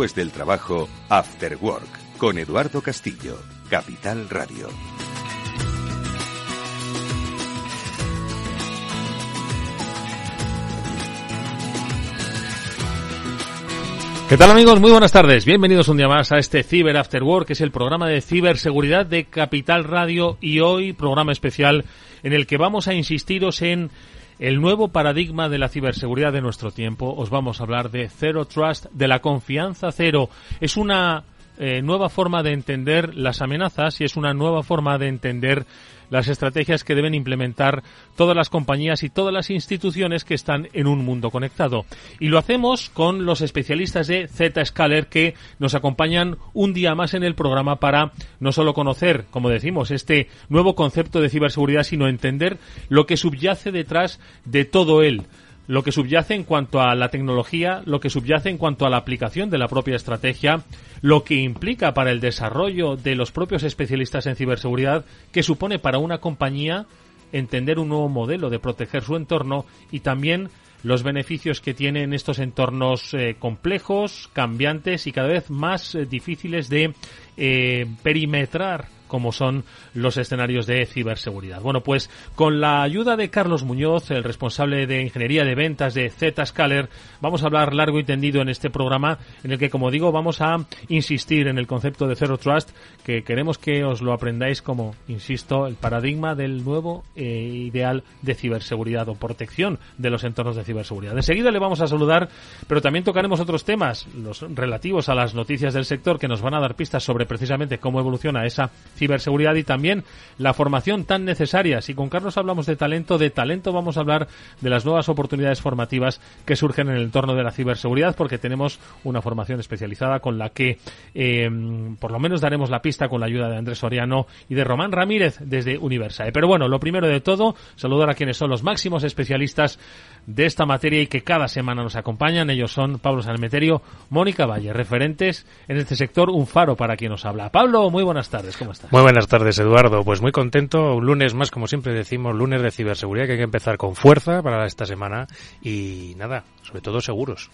Después del trabajo, After Work, con Eduardo Castillo, Capital Radio. ¿Qué tal amigos? Muy buenas tardes. Bienvenidos un día más a este Cyber After Work, que es el programa de ciberseguridad de Capital Radio y hoy programa especial en el que vamos a insistiros en el nuevo paradigma de la ciberseguridad de nuestro tiempo. Os vamos a hablar de Zero Trust, de la confianza cero. Es una eh, nueva forma de entender las amenazas y es una nueva forma de entender las estrategias que deben implementar todas las compañías y todas las instituciones que están en un mundo conectado. Y lo hacemos con los especialistas de Zscaler que nos acompañan un día más en el programa para no solo conocer, como decimos, este nuevo concepto de ciberseguridad, sino entender lo que subyace detrás de todo él lo que subyace en cuanto a la tecnología, lo que subyace en cuanto a la aplicación de la propia estrategia, lo que implica para el desarrollo de los propios especialistas en ciberseguridad, que supone para una compañía entender un nuevo modelo de proteger su entorno y también los beneficios que tienen estos entornos eh, complejos, cambiantes y cada vez más eh, difíciles de eh, perimetrar como son los escenarios de ciberseguridad. Bueno, pues con la ayuda de Carlos Muñoz, el responsable de ingeniería de ventas de Zscaler, vamos a hablar largo y tendido en este programa en el que, como digo, vamos a insistir en el concepto de Zero Trust, que queremos que os lo aprendáis como, insisto, el paradigma del nuevo eh, ideal de ciberseguridad o protección de los entornos de ciberseguridad. Enseguida le vamos a saludar, pero también tocaremos otros temas, los relativos a las noticias del sector que nos van a dar pistas sobre precisamente cómo evoluciona esa ciberseguridad y también la formación tan necesaria. Si con Carlos hablamos de talento, de talento vamos a hablar de las nuevas oportunidades formativas que surgen en el entorno de la ciberseguridad, porque tenemos una formación especializada con la que eh, por lo menos daremos la pista con la ayuda de Andrés Soriano y de Román Ramírez desde Universae. Pero bueno, lo primero de todo, saludar a quienes son los máximos especialistas de esta materia y que cada semana nos acompañan. Ellos son Pablo Sanmeterio, Mónica Valle, referentes en este sector, un faro para quien nos habla. Pablo, muy buenas tardes, ¿cómo estás? Muy buenas tardes, Eduardo. Pues muy contento. Un lunes más, como siempre decimos, lunes de ciberseguridad, que hay que empezar con fuerza para esta semana y nada, sobre todo seguros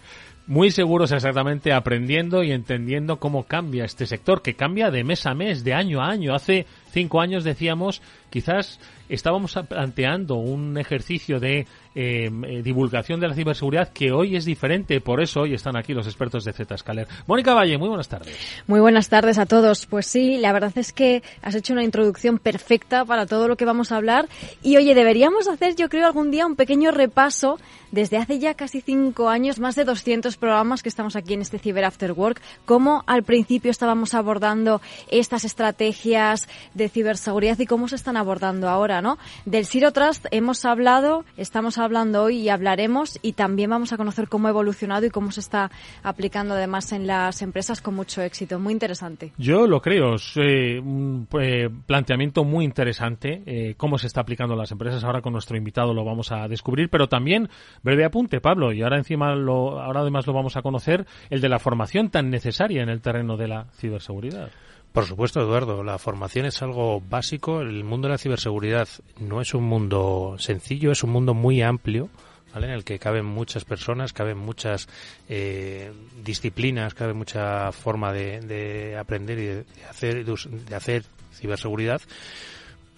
muy seguros exactamente aprendiendo y entendiendo cómo cambia este sector, que cambia de mes a mes, de año a año. Hace cinco años decíamos, quizás estábamos planteando un ejercicio de eh, eh, divulgación de la ciberseguridad que hoy es diferente. Por eso hoy están aquí los expertos de Zscaler. Mónica Valle, muy buenas tardes. Muy buenas tardes a todos. Pues sí, la verdad es que has hecho una introducción perfecta para todo lo que vamos a hablar. Y oye, deberíamos hacer, yo creo, algún día un pequeño repaso desde hace ya casi cinco años, más de 200 programas que estamos aquí en este Cyber After Work, cómo al principio estábamos abordando estas estrategias de ciberseguridad y cómo se están abordando ahora, ¿no? Del Zero Trust hemos hablado, estamos hablando hoy y hablaremos y también vamos a conocer cómo ha evolucionado y cómo se está aplicando además en las empresas con mucho éxito. Muy interesante. Yo lo creo, es eh, un eh, planteamiento muy interesante, eh, cómo se está aplicando en las empresas. Ahora con nuestro invitado lo vamos a descubrir, pero también Breve apunte, Pablo, y ahora encima lo, ahora además lo vamos a conocer, el de la formación tan necesaria en el terreno de la ciberseguridad. Por supuesto, Eduardo, la formación es algo básico. El mundo de la ciberseguridad no es un mundo sencillo, es un mundo muy amplio ¿vale? En el que caben muchas personas, caben muchas eh, disciplinas, cabe mucha forma de, de aprender y de hacer, de hacer ciberseguridad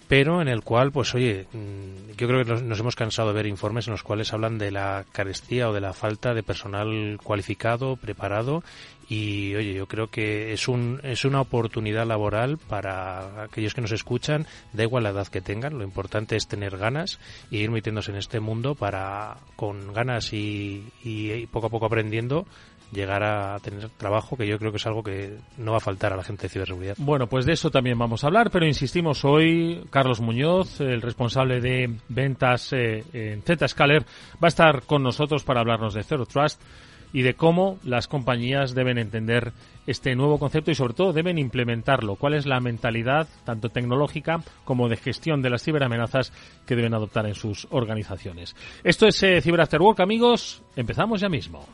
pero en el cual, pues oye, mm, yo creo que nos, hemos cansado de ver informes en los cuales hablan de la carestía o de la falta de personal cualificado, preparado y oye, yo creo que es un es una oportunidad laboral para aquellos que nos escuchan, da igual la edad que tengan, lo importante es tener ganas y ir metiéndose en este mundo para con ganas y, y poco a poco aprendiendo llegar a tener trabajo, que yo creo que es algo que no va a faltar a la gente de ciberseguridad. Bueno, pues de eso también vamos a hablar, pero insistimos hoy, Carlos Muñoz, el responsable de ventas eh, en Zscaler, va a estar con nosotros para hablarnos de Zero Trust y de cómo las compañías deben entender este nuevo concepto y sobre todo deben implementarlo. ¿Cuál es la mentalidad tanto tecnológica como de gestión de las ciberamenazas que deben adoptar en sus organizaciones? Esto es eh, Cyber amigos. Empezamos ya mismo.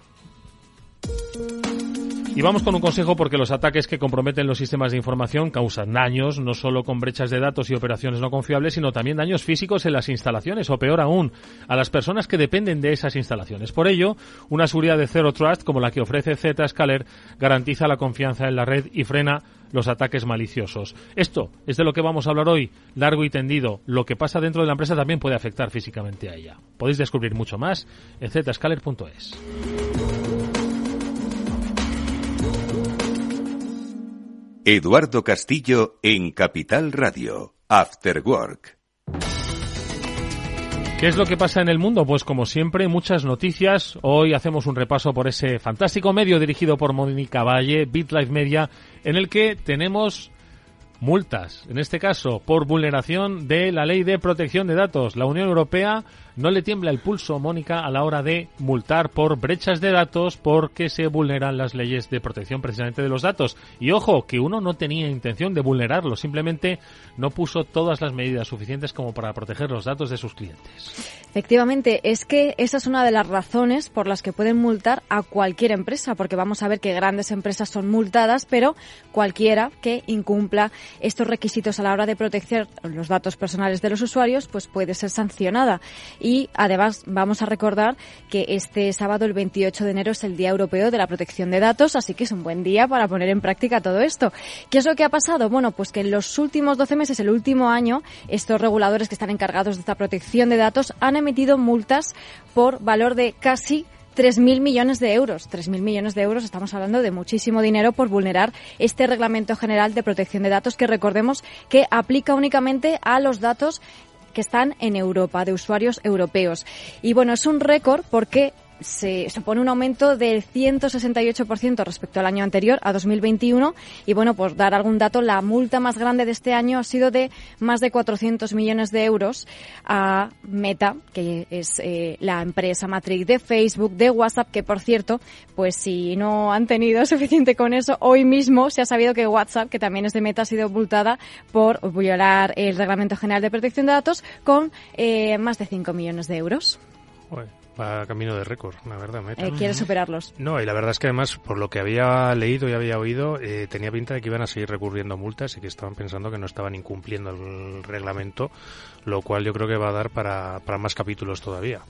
Y vamos con un consejo porque los ataques que comprometen los sistemas de información causan daños, no solo con brechas de datos y operaciones no confiables, sino también daños físicos en las instalaciones o peor aún, a las personas que dependen de esas instalaciones. Por ello, una seguridad de Zero Trust como la que ofrece Zscaler garantiza la confianza en la red y frena los ataques maliciosos. Esto es de lo que vamos a hablar hoy, largo y tendido. Lo que pasa dentro de la empresa también puede afectar físicamente a ella. Podéis descubrir mucho más en zscaler.es. Eduardo Castillo en Capital Radio, After Work. ¿Qué es lo que pasa en el mundo? Pues como siempre, muchas noticias. Hoy hacemos un repaso por ese fantástico medio dirigido por Mónica Valle, BitLife Media, en el que tenemos multas, en este caso por vulneración de la ley de protección de datos. La Unión Europea no le tiembla el pulso, Mónica, a la hora de multar por brechas de datos porque se vulneran las leyes de protección precisamente de los datos. Y ojo, que uno no tenía intención de vulnerarlo, simplemente no puso todas las medidas suficientes como para proteger los datos de sus clientes. Efectivamente, es que esa es una de las razones por las que pueden multar a cualquier empresa, porque vamos a ver que grandes empresas son multadas, pero cualquiera que incumpla estos requisitos a la hora de proteger los datos personales de los usuarios, pues puede ser sancionada. Además vamos a recordar que este sábado, el 28 de enero, es el Día Europeo de la Protección de Datos, así que es un buen día para poner en práctica todo esto. ¿Qué es lo que ha pasado? Bueno, pues que en los últimos 12 meses, el último año, estos reguladores que están encargados de esta protección de datos han emitido multas por valor de casi 3.000 millones de euros. 3.000 millones de euros, estamos hablando de muchísimo dinero por vulnerar este Reglamento General de Protección de Datos que recordemos que aplica únicamente a los datos que están en Europa, de usuarios europeos. Y bueno, es un récord porque se supone un aumento del 168% respecto al año anterior, a 2021. Y bueno, por dar algún dato, la multa más grande de este año ha sido de más de 400 millones de euros a Meta, que es eh, la empresa matriz de Facebook, de WhatsApp, que por cierto, pues si no han tenido suficiente con eso, hoy mismo se ha sabido que WhatsApp, que también es de Meta, ha sido multada por violar el Reglamento General de Protección de Datos con eh, más de 5 millones de euros. Va camino de récord, la verdad. Eh, quiere superarlos. No, y la verdad es que además, por lo que había leído y había oído, eh, tenía pinta de que iban a seguir recurriendo multas y que estaban pensando que no estaban incumpliendo el reglamento, lo cual yo creo que va a dar para, para más capítulos todavía.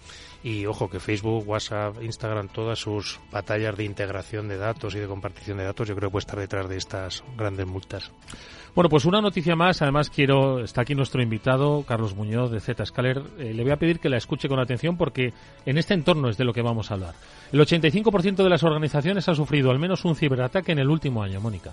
Y ojo que Facebook, WhatsApp, Instagram, todas sus batallas de integración de datos y de compartición de datos, yo creo que puede estar detrás de estas grandes multas. Bueno, pues una noticia más. Además, quiero, está aquí nuestro invitado, Carlos Muñoz de Zscaler. Eh, le voy a pedir que la escuche con atención porque en este entorno es de lo que vamos a hablar. El 85% de las organizaciones ha sufrido al menos un ciberataque en el último año, Mónica.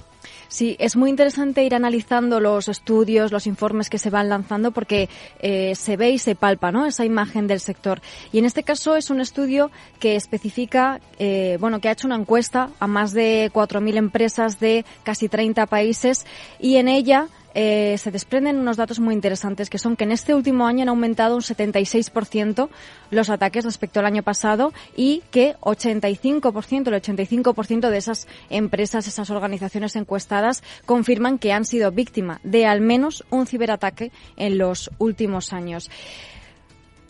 Sí, es muy interesante ir analizando los estudios, los informes que se van lanzando porque eh, se ve y se palpa, ¿no? Esa imagen del sector. Y en este caso es un estudio que especifica, eh, bueno, que ha hecho una encuesta a más de 4.000 empresas de casi 30 países y en ella eh, se desprenden unos datos muy interesantes que son que en este último año han aumentado un 76% los ataques respecto al año pasado y que 85%, el 85% de esas empresas, esas organizaciones encuestadas confirman que han sido víctima de al menos un ciberataque en los últimos años.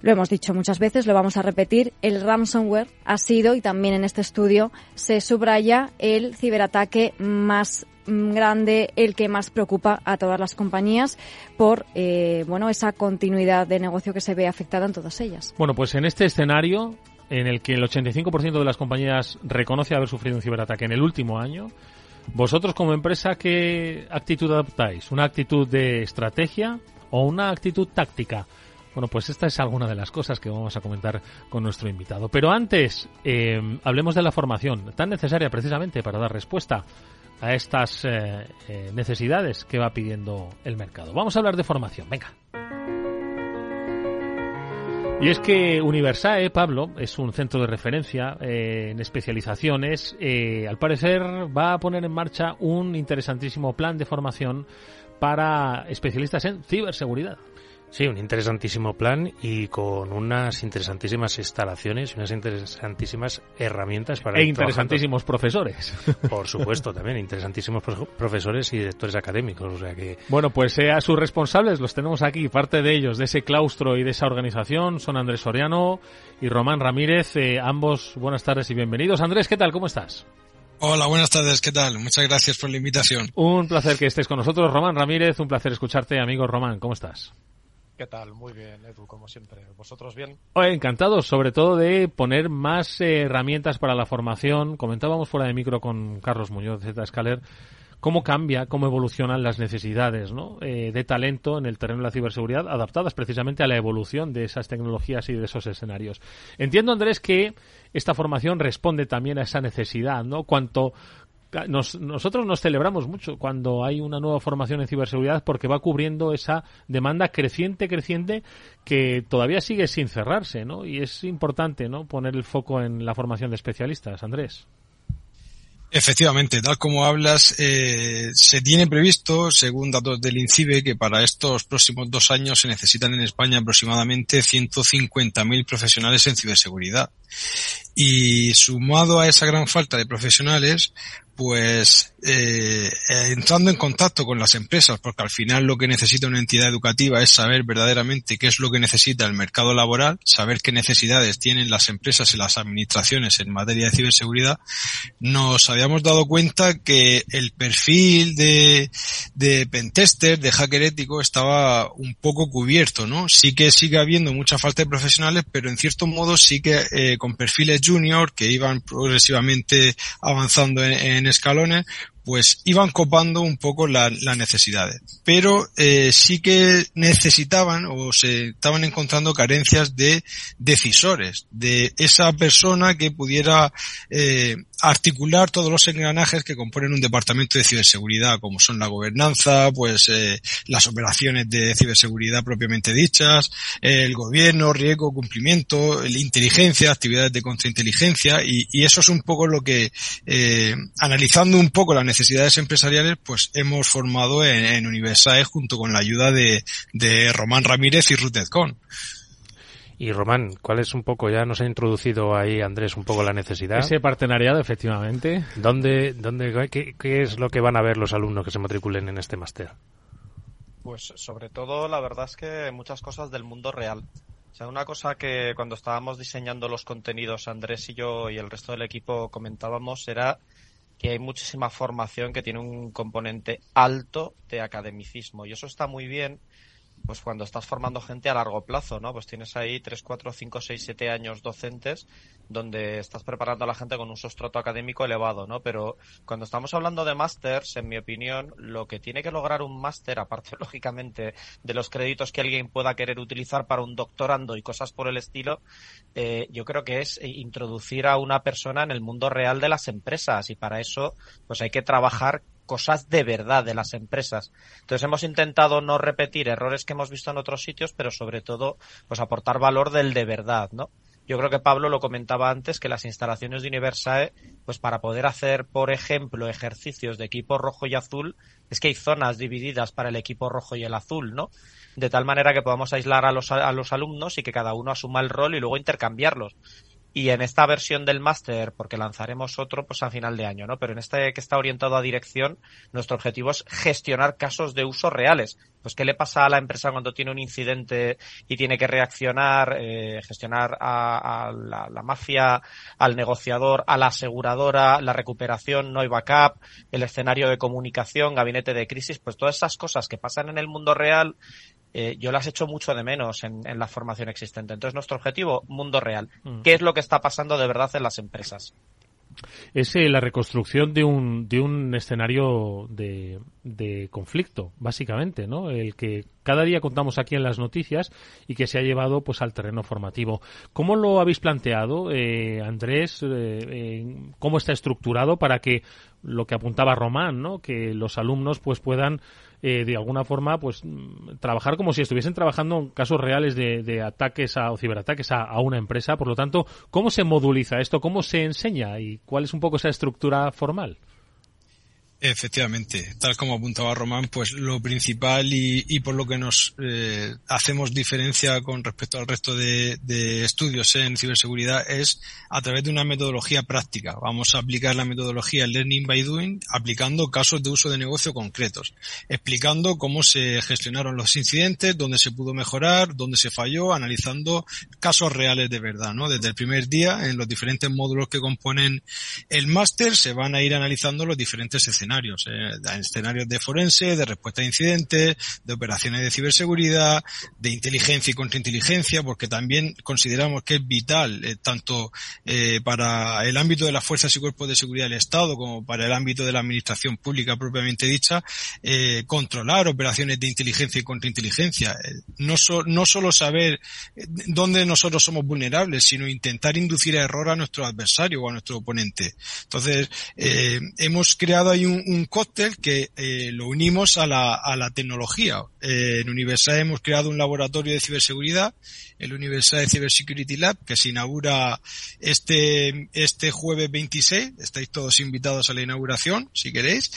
Lo hemos dicho muchas veces, lo vamos a repetir. El ransomware ha sido, y también en este estudio se subraya, el ciberataque más grande, el que más preocupa a todas las compañías por eh, bueno esa continuidad de negocio que se ve afectada en todas ellas. Bueno, pues en este escenario en el que el 85% de las compañías reconoce haber sufrido un ciberataque en el último año, vosotros como empresa, ¿qué actitud adoptáis? ¿Una actitud de estrategia o una actitud táctica? Bueno, pues esta es alguna de las cosas que vamos a comentar con nuestro invitado. Pero antes, eh, hablemos de la formación, tan necesaria precisamente para dar respuesta a estas eh, eh, necesidades que va pidiendo el mercado. Vamos a hablar de formación, venga. Y es que Universae, Pablo, es un centro de referencia en especializaciones. al parecer va a poner en marcha un interesantísimo plan de formación para especialistas en ciberseguridad. Sí, un interesantísimo plan y con unas interesantísimas instalaciones y unas interesantísimas herramientas para... E interesantísimos profesores. Por supuesto, también interesantísimos profesores y directores académicos. O sea que... Bueno, pues eh, a sus responsables los tenemos aquí. Parte de ellos, de ese claustro y de esa organización, son Andrés Soriano y Román Ramírez. Eh, ambos, buenas tardes y bienvenidos. Andrés, ¿qué tal? ¿Cómo estás? Hola, buenas tardes, ¿qué tal? Muchas gracias por la invitación. Un placer que estés con nosotros, Román Ramírez, un placer escucharte, amigo Román, ¿cómo estás? ¿Qué tal? Muy bien, Edu, como siempre. ¿Vosotros bien? encantados, sobre todo de poner más eh, herramientas para la formación. Comentábamos fuera de micro con Carlos Muñoz de Escaler cómo cambia, cómo evolucionan las necesidades ¿no? Eh, de talento en el terreno de la ciberseguridad, adaptadas precisamente a la evolución de esas tecnologías y de esos escenarios. Entiendo, Andrés, que esta formación responde también a esa necesidad, ¿no? Cuanto nosotros nos celebramos mucho cuando hay una nueva formación en ciberseguridad porque va cubriendo esa demanda creciente, creciente, que todavía sigue sin cerrarse, ¿no? Y es importante, ¿no? Poner el foco en la formación de especialistas, Andrés. Efectivamente, tal como hablas, eh, se tiene previsto, según datos del INCIBE, que para estos próximos dos años se necesitan en España aproximadamente 150.000 profesionales en ciberseguridad. Y sumado a esa gran falta de profesionales, pues eh, entrando en contacto con las empresas, porque al final lo que necesita una entidad educativa es saber verdaderamente qué es lo que necesita el mercado laboral, saber qué necesidades tienen las empresas y las administraciones en materia de ciberseguridad, nos habíamos dado cuenta que el perfil de, de pentester, de hacker ético, estaba un poco cubierto, ¿no? Sí que sigue habiendo mucha falta de profesionales, pero en cierto modo sí que eh, con perfiles junior que iban progresivamente avanzando en escalones, pues iban copando un poco las necesidades. Pero eh, sí que necesitaban o se estaban encontrando carencias de decisores, de esa persona que pudiera eh, articular todos los engranajes que componen un departamento de ciberseguridad, como son la gobernanza, pues eh, las operaciones de ciberseguridad propiamente dichas, el gobierno, riesgo, cumplimiento, la inteligencia, actividades de contrainteligencia, y, y eso es un poco lo que, eh, analizando un poco las necesidades empresariales, pues hemos formado en, en Universae junto con la ayuda de, de Román Ramírez y Ruth Edcon. Y Román, ¿cuál es un poco, ya nos ha introducido ahí Andrés un poco la necesidad? Ese partenariado, efectivamente. ¿Dónde, dónde, qué, qué es lo que van a ver los alumnos que se matriculen en este máster? Pues sobre todo, la verdad es que muchas cosas del mundo real. O sea, una cosa que cuando estábamos diseñando los contenidos, Andrés y yo y el resto del equipo comentábamos era que hay muchísima formación que tiene un componente alto de academicismo. Y eso está muy bien pues cuando estás formando gente a largo plazo, ¿no? Pues tienes ahí 3, 4, 5, 6, 7 años docentes donde estás preparando a la gente con un sustrato académico elevado, ¿no? Pero cuando estamos hablando de másters, en mi opinión, lo que tiene que lograr un máster, aparte lógicamente de los créditos que alguien pueda querer utilizar para un doctorando y cosas por el estilo, eh, yo creo que es introducir a una persona en el mundo real de las empresas y para eso pues hay que trabajar cosas de verdad de las empresas. Entonces hemos intentado no repetir errores que hemos visto en otros sitios, pero sobre todo, pues aportar valor del de verdad, ¿no? Yo creo que Pablo lo comentaba antes que las instalaciones de Universae, pues para poder hacer, por ejemplo, ejercicios de equipo rojo y azul, es que hay zonas divididas para el equipo rojo y el azul, ¿no? De tal manera que podamos aislar a los, a los alumnos y que cada uno asuma el rol y luego intercambiarlos. Y en esta versión del máster, porque lanzaremos otro pues a final de año, ¿no? Pero en este que está orientado a dirección, nuestro objetivo es gestionar casos de uso reales. pues qué le pasa a la empresa cuando tiene un incidente y tiene que reaccionar, eh, gestionar a, la, la, mafia, al negociador, a la aseguradora, la recuperación, no hay backup, el escenario de comunicación, gabinete de crisis, pues todas esas cosas que pasan en el mundo real eh, yo las echo mucho de menos en, la formación existente. Entonces, nuestro objetivo, mundo real. Mm. ¿Qué es lo que está pasando de verdad en las empresas? es eh, la reconstrucción de un, de un escenario de, de, conflicto, básicamente, ¿no? El que cada día contamos aquí en las noticias y que se ha llevado pues al terreno formativo. ¿Cómo lo habéis planteado, eh, Andrés? ¿Cómo está estructurado para que lo que apuntaba Román, ¿no? Que los alumnos pues puedan eh, de alguna forma, pues mm, trabajar como si estuviesen trabajando en casos reales de, ataques a, o ciberataques a, una empresa. Por lo tanto, ¿cómo se moduliza esto? ¿Cómo se enseña? ¿Y cuál es un poco esa estructura formal? Efectivamente, tal como apuntaba Román, pues lo principal y, por lo que nos eh, hacemos diferencia con respecto al resto de, estudios en ciberseguridad es a través de una metodología práctica. Vamos a aplicar la metodología Learning by Doing aplicando casos de uso de negocio concretos, explicando cómo se gestionaron los incidentes, dónde se pudo mejorar, dónde se falló, analizando casos reales de verdad, ¿no? Desde el primer día, en los diferentes módulos que componen el máster, se van a ir analizando los diferentes escenarios escenarios, eh, escenarios de forense, de respuesta a incidentes, de operaciones de ciberseguridad, de inteligencia y contrainteligencia, porque también consideramos que es vital, eh, tanto eh, para el ámbito de las fuerzas y cuerpos de seguridad del Estado como para el ámbito de la administración pública propiamente dicha, eh, controlar operaciones de inteligencia y contrainteligencia. Eh, no, no solo saber dónde nosotros somos vulnerables, sino intentar inducir a error a nuestro adversario o a nuestro oponente. Entonces, hemos creado ahí un, un, cóctel que eh, lo unimos a la, a la tecnología. Eh, en Universal hemos creado un laboratorio de ciberseguridad, el Universal Cybersecurity Lab, que se inaugura este, este jueves 26. Estáis todos invitados a la inauguración, si queréis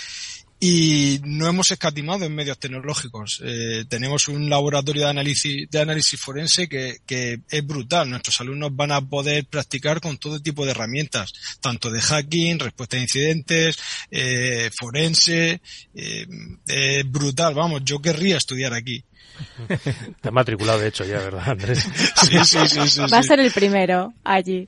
y no hemos escatimado en medios tecnológicos. Eh, tenemos un laboratorio de análisis, de análisis forense que, que, es brutal. Nuestros alumnos van a poder practicar con todo tipo de herramientas, tanto de hacking, respuesta a incidentes, eh, forense. Eh, es brutal, vamos, yo querría estudiar aquí. Te has matriculado, de hecho, ya, ¿verdad, Andrés? Sí, sí, sí, Va a ser el primero allí.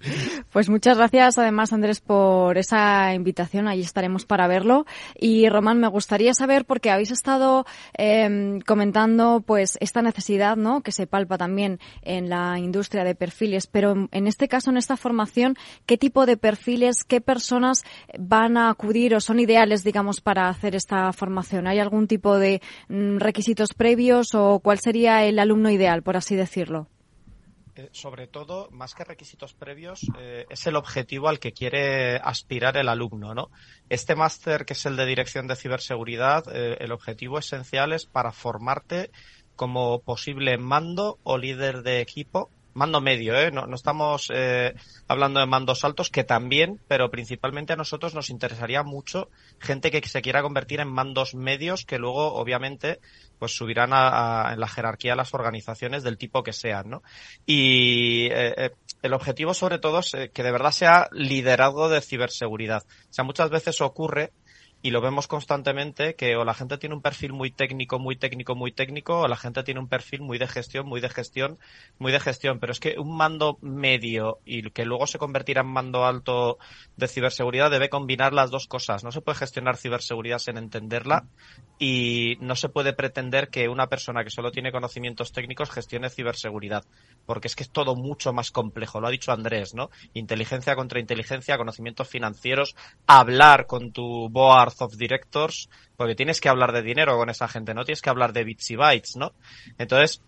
Pues muchas gracias, además, Andrés, por esa invitación. Allí estaremos para verlo. Y, Román, me gustaría saber, porque habéis estado eh, comentando, pues, esta necesidad, ¿no?, que se palpa también en la industria de perfiles. Pero, en este caso, en esta formación, ¿qué tipo de perfiles, qué personas van a acudir o son ideales, digamos, para hacer esta formación? ¿Hay algún tipo de mm, requisitos previos o cuál sería el alumno ideal, por así decirlo? Eh, sobre todo, más que requisitos previos, eh, es el objetivo al que quiere aspirar el alumno, ¿no? Este máster, que es el de Dirección de Ciberseguridad, eh, el objetivo esencial es para formarte como posible mando o líder de equipo mando medio, ¿eh? no, no estamos eh, hablando de mandos altos, que también, pero principalmente a nosotros nos interesaría mucho gente que se quiera convertir en mandos medios, que luego, obviamente, pues subirán a, en la jerarquía las organizaciones del tipo que sean, ¿no? Y eh, eh el objetivo, sobre todo, es eh, que de verdad sea liderazgo de ciberseguridad. O sea, muchas veces ocurre y lo vemos constantemente que o la gente tiene un perfil muy técnico, muy técnico, muy técnico, o la gente tiene un perfil muy de gestión, muy de gestión, muy de gestión. Pero es que un mando medio y que luego se convertirá en mando alto de ciberseguridad debe combinar las dos cosas. No se puede gestionar ciberseguridad sin entenderla y no se puede pretender que una persona que solo tiene conocimientos técnicos gestione ciberseguridad, porque es que es todo mucho más complejo. Lo ha dicho Andrés, ¿no? Inteligencia contra inteligencia, conocimientos financieros, hablar con tu board of Directors, porque tienes que hablar de dinero con esa gente, no tienes que hablar de bits y bytes, ¿no? Entonces,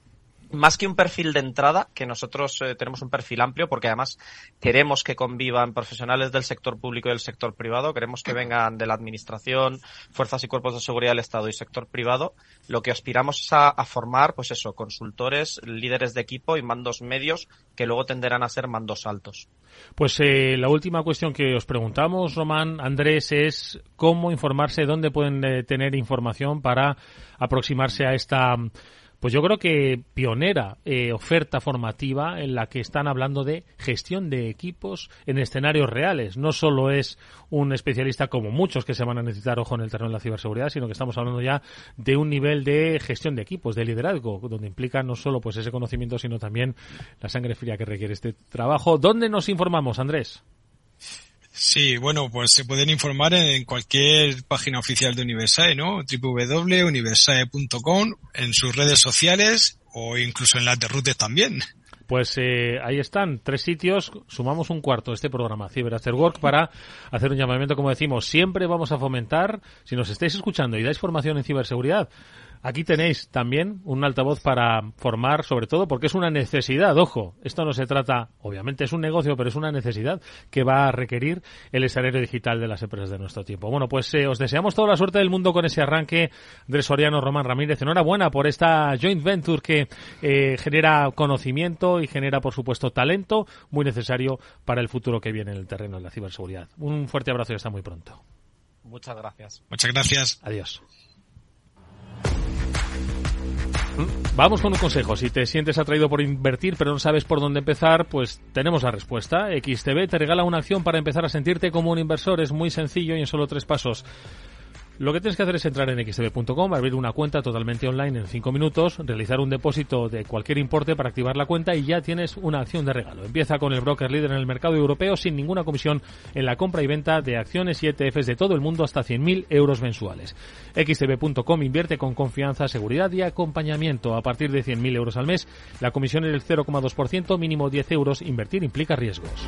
más que un perfil de entrada, que nosotros eh, tenemos un perfil amplio, porque además queremos que convivan profesionales del sector público y del sector privado, queremos que vengan de la administración, fuerzas y cuerpos de seguridad del Estado y sector privado, lo que aspiramos es a, formar, pues eso, consultores, líderes de equipo y mandos medios que luego tenderán a ser mandos altos. Pues eh, la última cuestión que os preguntamos, Román, Andrés, es cómo informarse, dónde pueden eh, tener información para aproximarse a esta pues yo creo que pionera eh, oferta formativa en la que están hablando de gestión de equipos en escenarios reales. No solo es un especialista como muchos que se van a necesitar, ojo, en el terreno de la ciberseguridad, sino que estamos hablando ya de un nivel de gestión de equipos, de liderazgo, donde implica no solo pues ese conocimiento, sino también la sangre fría que requiere este trabajo. ¿Dónde nos informamos, Andrés? Sí, bueno, pues se pueden informar en cualquier página oficial de Universae, ¿no? www.universae.com, en sus redes sociales o incluso en las de Rutes también. Pues eh, ahí están, tres sitios, sumamos un cuarto de este programa, Cyber para hacer un llamamiento, como decimos, siempre vamos a fomentar, si nos estáis escuchando y dais formación en ciberseguridad, Aquí tenéis también un altavoz para formar, sobre todo porque es una necesidad. Ojo, esto no se trata, obviamente es un negocio, pero es una necesidad que va a requerir el escenario digital de las empresas de nuestro tiempo. Bueno, pues eh, os deseamos toda la suerte del mundo con ese arranque. Andrés Soriano, Román Ramírez, enhorabuena por esta joint venture que eh, genera conocimiento y genera, por supuesto, talento muy necesario para el futuro que viene en el terreno de la ciberseguridad. Un fuerte abrazo y hasta muy pronto. Muchas gracias. Muchas gracias. Adiós. Vamos con un consejo. Si te sientes atraído por invertir pero no sabes por dónde empezar, pues tenemos la respuesta. XTB te regala una acción para empezar a sentirte como un inversor. Es muy sencillo y en solo tres pasos. Lo que tienes que hacer es entrar en xtb.com, abrir una cuenta totalmente online en 5 minutos, realizar un depósito de cualquier importe para activar la cuenta y ya tienes una acción de regalo. Empieza con el broker líder en el mercado europeo sin ninguna comisión en la compra y venta de acciones y ETFs de todo el mundo hasta 100.000 euros mensuales. xtb.com invierte con confianza, seguridad y acompañamiento. A partir de 100.000 euros al mes, la comisión es del 0,2%, mínimo 10 euros. Invertir implica riesgos.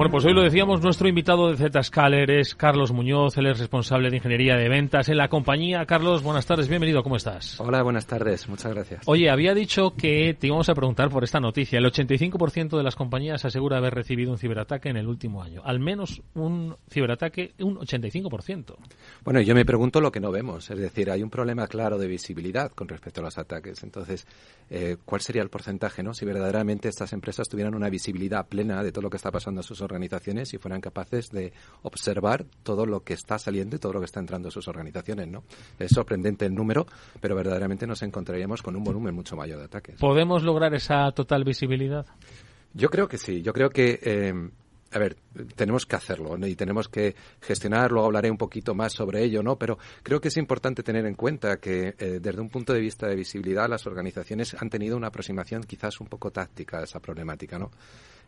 Bueno, pues hoy lo decíamos, nuestro invitado de Zscaler es Carlos Muñoz, él es responsable de ingeniería de ventas en la compañía. Carlos, buenas tardes, bienvenido, ¿cómo estás? Hola, buenas tardes, muchas gracias. Oye, había dicho que te íbamos a preguntar por esta noticia. El 85% de las compañías asegura haber recibido un ciberataque en el último año. Al menos un ciberataque, un 85%. Bueno, yo me pregunto lo que no vemos. Es decir, hay un problema claro de visibilidad con respecto a los ataques. Entonces, eh, ¿cuál sería el porcentaje, no? Si verdaderamente estas empresas tuvieran una visibilidad plena de todo lo que está pasando a sus organizaciones y fueran capaces de observar todo lo que está saliendo y todo lo que está entrando a sus organizaciones, ¿no? Es sorprendente el número, pero verdaderamente nos encontraríamos con un volumen mucho mayor de ataques. ¿Podemos lograr esa total visibilidad? Yo creo que sí. Yo creo que eh, a ver, tenemos que hacerlo y tenemos que gestionarlo, hablaré un poquito más sobre ello, ¿no? Pero creo que es importante tener en cuenta que eh, desde un punto de vista de visibilidad las organizaciones han tenido una aproximación quizás un poco táctica a esa problemática, ¿no?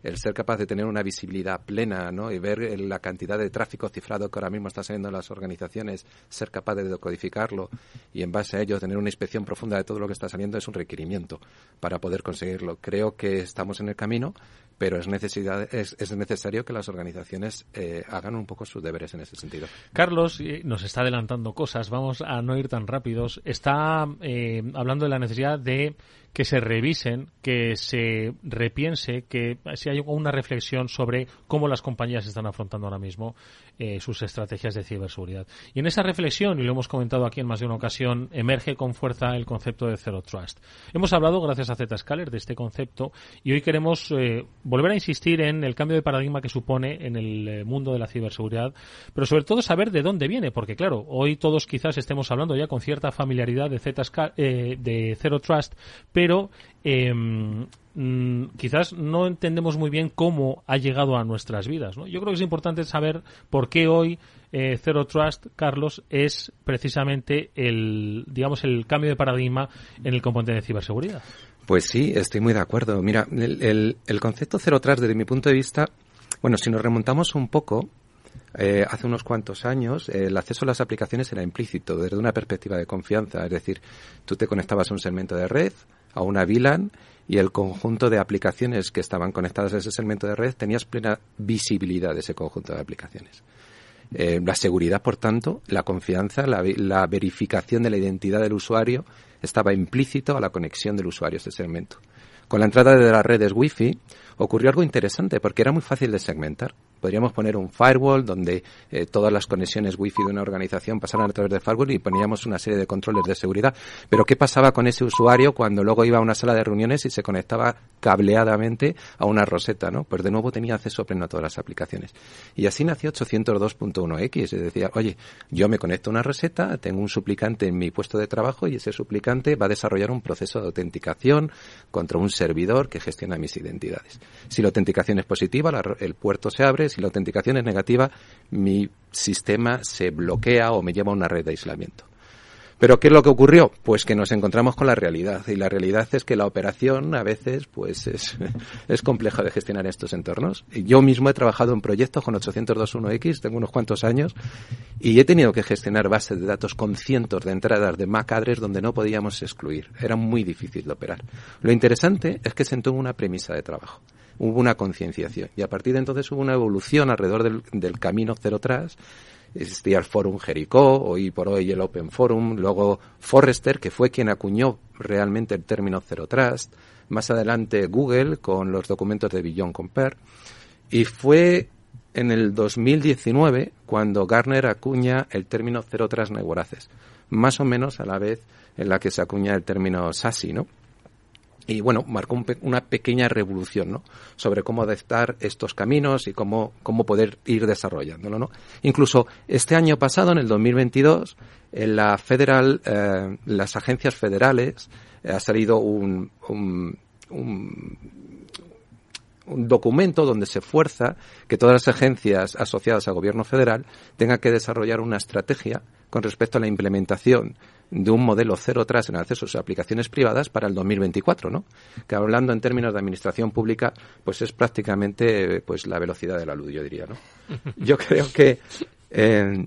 El ser capaz de tener una visibilidad plena ¿no? y ver la cantidad de tráfico cifrado que ahora mismo está saliendo en las organizaciones, ser capaz de decodificarlo y en base a ello tener una inspección profunda de todo lo que está saliendo es un requerimiento para poder conseguirlo. Creo que estamos en el camino, pero es, necesidad, es, es necesario que las organizaciones eh, hagan un poco sus deberes en ese sentido. Carlos eh, nos está adelantando cosas, vamos a no ir tan rápidos. Está eh, hablando de la necesidad de que se revisen, que se repiense, que si hay una reflexión sobre cómo las compañías están afrontando ahora mismo eh, sus estrategias de ciberseguridad. Y en esa reflexión, y lo hemos comentado aquí en más de una ocasión, emerge con fuerza el concepto de Zero Trust. Hemos hablado, gracias a Zscaler, de este concepto y hoy queremos eh, volver a insistir en el cambio de paradigma que supone en el eh, mundo de la ciberseguridad, pero sobre todo saber de dónde viene, porque claro, hoy todos quizás estemos hablando ya con cierta familiaridad de, Zscaler, de Zero Trust, pero em, mm, quizás no entendemos muy bien cómo ha llegado a nuestras vidas. Yo creo que es importante saber por qué hoy eh, Zero Trust, Carlos, es precisamente el, digamos, el cambio de paradigma en el componente de ciberseguridad. Pues sí, estoy muy de acuerdo. Mira, el, el, el concepto Zero Trust, desde mi punto de vista, Bueno, si nos remontamos un poco, eh, hace unos cuantos años eh, el acceso a las aplicaciones era implícito desde una perspectiva de confianza, es decir, tú te conectabas a un segmento de red, a una VLAN y el conjunto de aplicaciones que estaban conectadas a ese segmento de red tenías plena visibilidad de ese conjunto de aplicaciones. Eh, la seguridad, por tanto, la confianza, la, la, verificación de la identidad del usuario estaba implícito a la conexión del usuario a ese segmento. Con la entrada de las redes Wi-Fi ocurrió algo interesante porque era muy fácil de segmentar. Podríamos poner un firewall donde eh, todas las conexiones wifi de una organización pasaran a través de firewall y poníamos una serie de controles de seguridad. Pero ¿qué pasaba con ese usuario cuando luego iba a una sala de reuniones y se conectaba cableadamente a una roseta, ¿no? Pues de nuevo tenía acceso pleno a todas las aplicaciones. Y así nació 802.1x. Es decir, oye, yo me conecto a una roseta, tengo un suplicante en mi puesto de trabajo y ese suplicante va a desarrollar un proceso de autenticación contra un servidor que gestiona mis identidades. Si la autenticación es positiva, el puerto se abre, si la autenticación es negativa, mi sistema se bloquea o me lleva a una red de aislamiento. Pero ¿qué es lo que ocurrió? Pues que nos encontramos con la realidad y la realidad es que la operación a veces pues es, compleja de gestionar estos entornos. Yo mismo he trabajado en proyectos con 802.1x, tengo unos cuantos años y he tenido que gestionar bases de datos con cientos de entradas de MAC address donde no podíamos excluir. Era muy difícil de operar. Lo interesante es que sentó una premisa de trabajo hubo una concienciación. Y a partir de entonces hubo una evolución alrededor del, camino cero tras. Existía el Forum Jericó, hoy por hoy el Open Forum, luego Forrester, que fue quien acuñó realmente el término Zero Trust, más adelante Google con los documentos de Beyond Compare, y fue en el 2019 cuando Garner acuña el término Zero Trust Network más o menos a la vez en la que se acuña el término SASI, ¿no? Y bueno, marcó una pequeña revolución, ¿no? Sobre cómo adaptar estos caminos y cómo, cómo poder ir desarrollándolo, ¿no? Incluso este año pasado, en el 2022, en la federal, eh, las agencias federales eh, ha salido un, un, un, un documento donde se fuerza que todas las agencias asociadas al gobierno federal tengan que desarrollar una estrategia con respecto a la implementación de un modelo cero tras en acceso a aplicaciones privadas para el 2024, ¿no? Que hablando en términos de administración pública, pues es prácticamente pues la velocidad de la luz, yo diría, ¿no? Yo creo que eh,